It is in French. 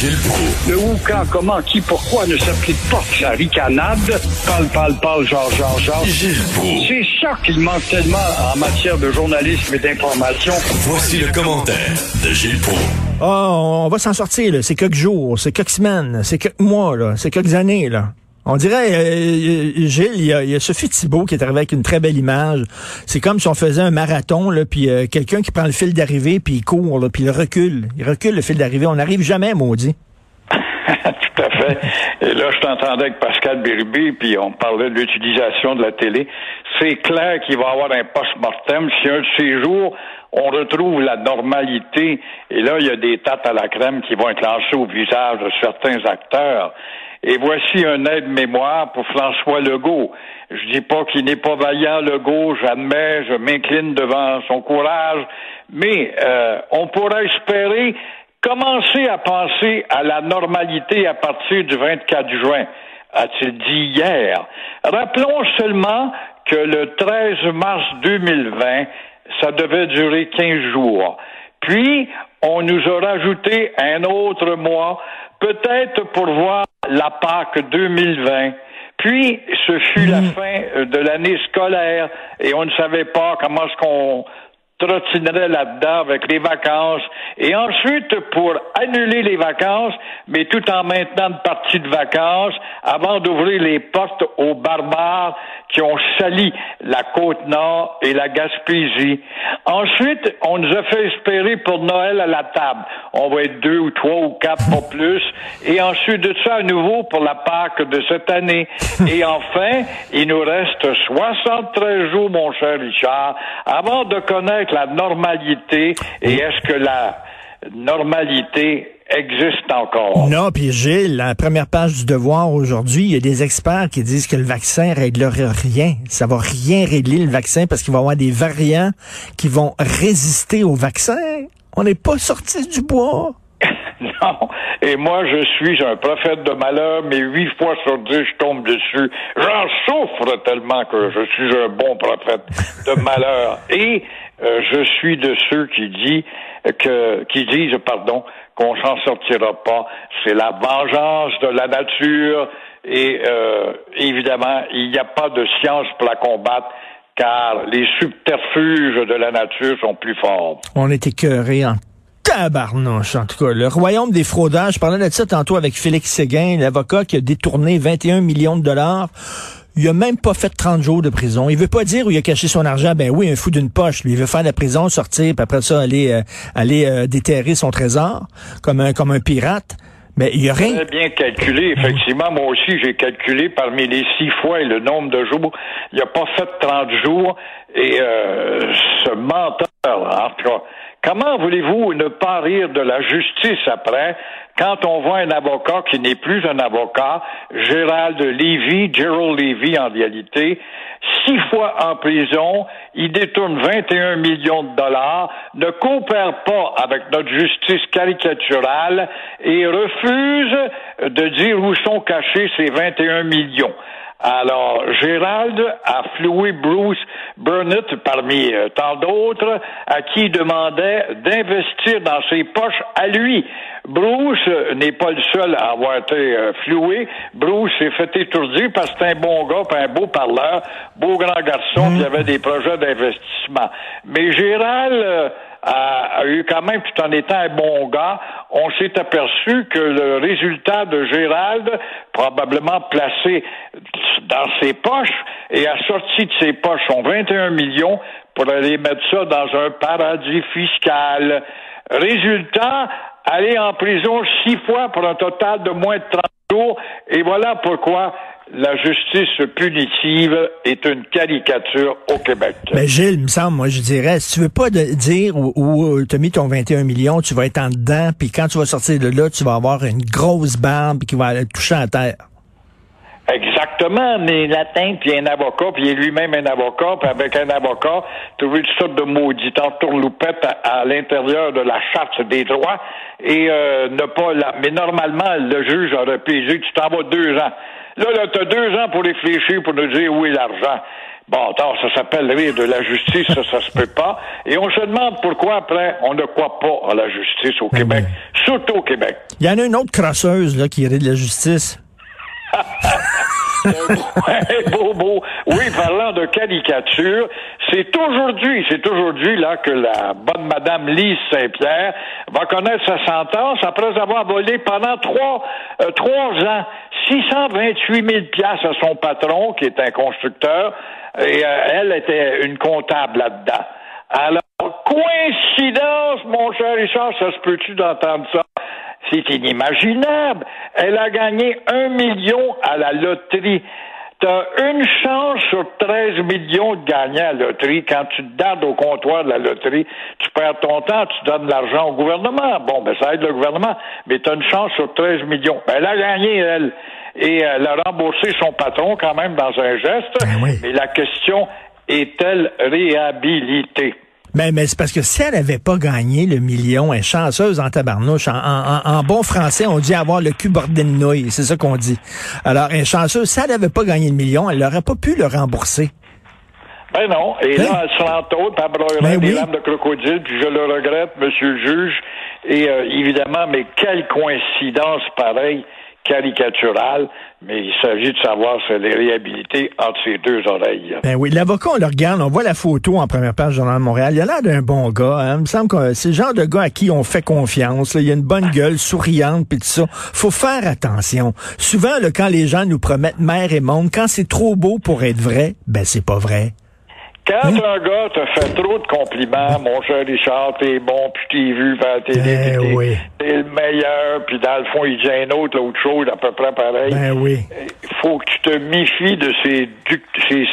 Gilles Proulx. Le où, quand, comment, qui, pourquoi ne s'applique pas sa ricanade? Parle, parle, parle, genre, genre, genre. Gilles Proulx. C'est ça qu'il manque tellement en matière de journalisme et d'information. Voici le commentaire de Gilles Proulx. Ah, on va s'en sortir, là. C'est quelques jours, c'est quelques semaines, c'est quelques mois, là. C'est quelques années, là. On dirait, euh, Gilles, il y, a, il y, a, Sophie Thibault qui est arrivée avec une très belle image. C'est comme si on faisait un marathon, là, puis euh, quelqu'un qui prend le fil d'arrivée, puis il court, là, puis il recule. Il recule le fil d'arrivée. On n'arrive jamais, maudit. Tout à fait. Et là, je t'entendais avec Pascal Bérubé, puis on parlait de l'utilisation de la télé. C'est clair qu'il va y avoir un post-mortem. Si un de ces jours, on retrouve la normalité, et là, il y a des tates à la crème qui vont être lancées au visage de certains acteurs. Et voici un aide-mémoire pour François Legault. Je dis pas qu'il n'est pas vaillant, Legault, j'admets, je m'incline devant son courage, mais euh, on pourrait espérer commencer à penser à la normalité à partir du 24 juin, a-t-il dit hier. Rappelons seulement que le 13 mars 2020, ça devait durer 15 jours. Puis, on nous a rajouté un autre mois, peut-être pour voir la Pâque 2020. Puis, ce fut la fin de l'année scolaire et on ne savait pas comment est-ce qu'on trottinerait là-dedans avec les vacances. Et ensuite, pour annuler les vacances, mais tout en maintenant une partie de vacances, avant d'ouvrir les portes aux barbares qui ont sali la côte nord et la Gaspésie. Ensuite, on nous a fait espérer pour Noël à la table. On va être deux ou trois ou quatre, pas plus. Et ensuite de ça, à nouveau pour la Pâque de cette année. Et enfin, il nous reste 73 jours, mon cher Richard, avant de connaître la normalité et est-ce que la normalité existe encore? Non, puis Gilles, la première page du devoir aujourd'hui, il y a des experts qui disent que le vaccin réglerait rien. Ça va rien régler le vaccin parce qu'il va y avoir des variants qui vont résister au vaccin. On n'est pas sorti du bois. Non. Et moi, je suis un prophète de malheur, mais huit fois sur dix, je tombe dessus. J'en souffre tellement que je suis un bon prophète de malheur. Et euh, je suis de ceux qui disent que, qui disent, pardon, qu'on s'en sortira pas. C'est la vengeance de la nature et euh, évidemment, il n'y a pas de science pour la combattre car les subterfuges de la nature sont plus forts. On est écœuré en tabarnouche, en tout cas. Le royaume des fraudeurs, je parlais de ça tantôt avec Félix Séguin, l'avocat qui a détourné 21 millions de dollars. Il a même pas fait 30 jours de prison. Il veut pas dire où il a caché son argent. Ben oui, un fou d'une poche. Lui, il veut faire la prison, sortir, puis après ça, aller, euh, aller euh, déterrer son trésor comme un, comme un pirate. Mais il y a rien. Très bien calculé, effectivement. Moi aussi, j'ai calculé parmi les six fois et le nombre de jours. Il a pas fait 30 jours. Et euh, ce menteur, en tout cas, Comment voulez-vous ne pas rire de la justice après quand on voit un avocat qui n'est plus un avocat, Gérald Levy, Gerald Levy en réalité, six fois en prison, il détourne 21 millions de dollars, ne coopère pas avec notre justice caricaturale et refuse de dire où sont cachés ces 21 millions. Alors, Gérald a floué Bruce Burnett parmi euh, tant d'autres à qui il demandait d'investir dans ses poches à lui. Bruce euh, n'est pas le seul à avoir été euh, floué. Bruce s'est fait étourdir parce que c'est un bon gars, un beau parleur, beau grand garçon, qui avait des projets d'investissement. Mais Gérald a, eu quand même, tout en étant un bon gars, on s'est aperçu que le résultat de Gérald, probablement placé dans ses poches et a sorti de ses poches son 21 millions pour aller mettre ça dans un paradis fiscal. Résultat, aller en prison six fois pour un total de moins de 30 jours. Et voilà pourquoi la justice punitive est une caricature au Québec. Mais Gilles, il me semble, moi, je dirais, si tu veux pas dire où, où tu as mis ton 21 millions, tu vas être en dedans, puis quand tu vas sortir de là, tu vas avoir une grosse barbe qui va aller toucher à terre. Exactement, mais latin, puis un avocat, puis il est lui-même un avocat, puis avec un avocat, trouver toutes sortes de maudits tourloupettes à, à l'intérieur de la charte des droits et euh, ne pas la... Mais normalement, le juge aurait pu dire, tu t'en vas deux ans. Là, là, tu as deux ans pour réfléchir, pour nous dire où est l'argent. Bon, attends, ça s'appelle rire de la justice, ça, ça se peut pas. Et on se demande pourquoi, après, on ne croit pas à la justice au Ben Québec, oui. surtout au Québec. Il y en a une autre crosseuse là, qui rit de la justice. Oui, parlant de caricature, c'est aujourd'hui, c'est aujourd'hui là que la bonne Madame Lise Saint-Pierre va connaître sa sentence après avoir volé pendant trois, euh, trois ans 628 000 piastres à son patron, qui est un constructeur, et euh, elle était une comptable là-dedans. Alors, coïncidence, mon cher Richard, ça se peut-tu d'entendre ça? C'est inimaginable. Elle a gagné un million à la loterie. T'as une chance sur 13 millions de gagner à la loterie. Quand tu te dardes au comptoir de la loterie, tu perds ton temps, tu donnes l'argent au gouvernement. Bon, ben ça aide le gouvernement, mais t'as une chance sur 13 millions. Ben, elle a gagné, elle. Et elle a remboursé son patron quand même dans un geste. Ben oui. Mais la question, est-elle réhabilitée? Mais, mais c'est parce que si elle n'avait pas gagné le million, elle est chanceuse en tabarnouche. En, en, en bon français, on dit avoir le cul bordé de nouilles. C'est ça qu'on dit. Alors, elle est chanceuse. Si elle n'avait pas gagné le million, elle n'aurait pas pu le rembourser. Ben non. Et Hein? là, elle se l'entôte, elle broyerait Ben des oui. lames de crocodile, puis je le regrette, monsieur le juge. Et euh, évidemment, mais quelle coïncidence pareille, caricaturale, mais il s'agit de savoir si elle est entre ses deux oreilles. Ben oui, l'avocat, on le regarde, on voit la photo en première page du Journal de Montréal. Il a l'air d'un bon gars. Hein. Il me semble que c'est le genre de gars à qui on fait confiance. là. Il a une bonne gueule, souriante, puis tout ça. Faut faire attention. Souvent, quand les gens nous promettent mer et monde, quand c'est trop beau pour être vrai, ben c'est pas vrai. Quand Hein? un gars te fait trop de compliments, mon cher Richard, t'es bon, puis t'es vu à la télé, Ben t'es, oui. le meilleur, puis dans le fond, il dit un autre, l'autre chose, à peu près pareil. Ben oui. Il faut que tu te méfies de ces, ces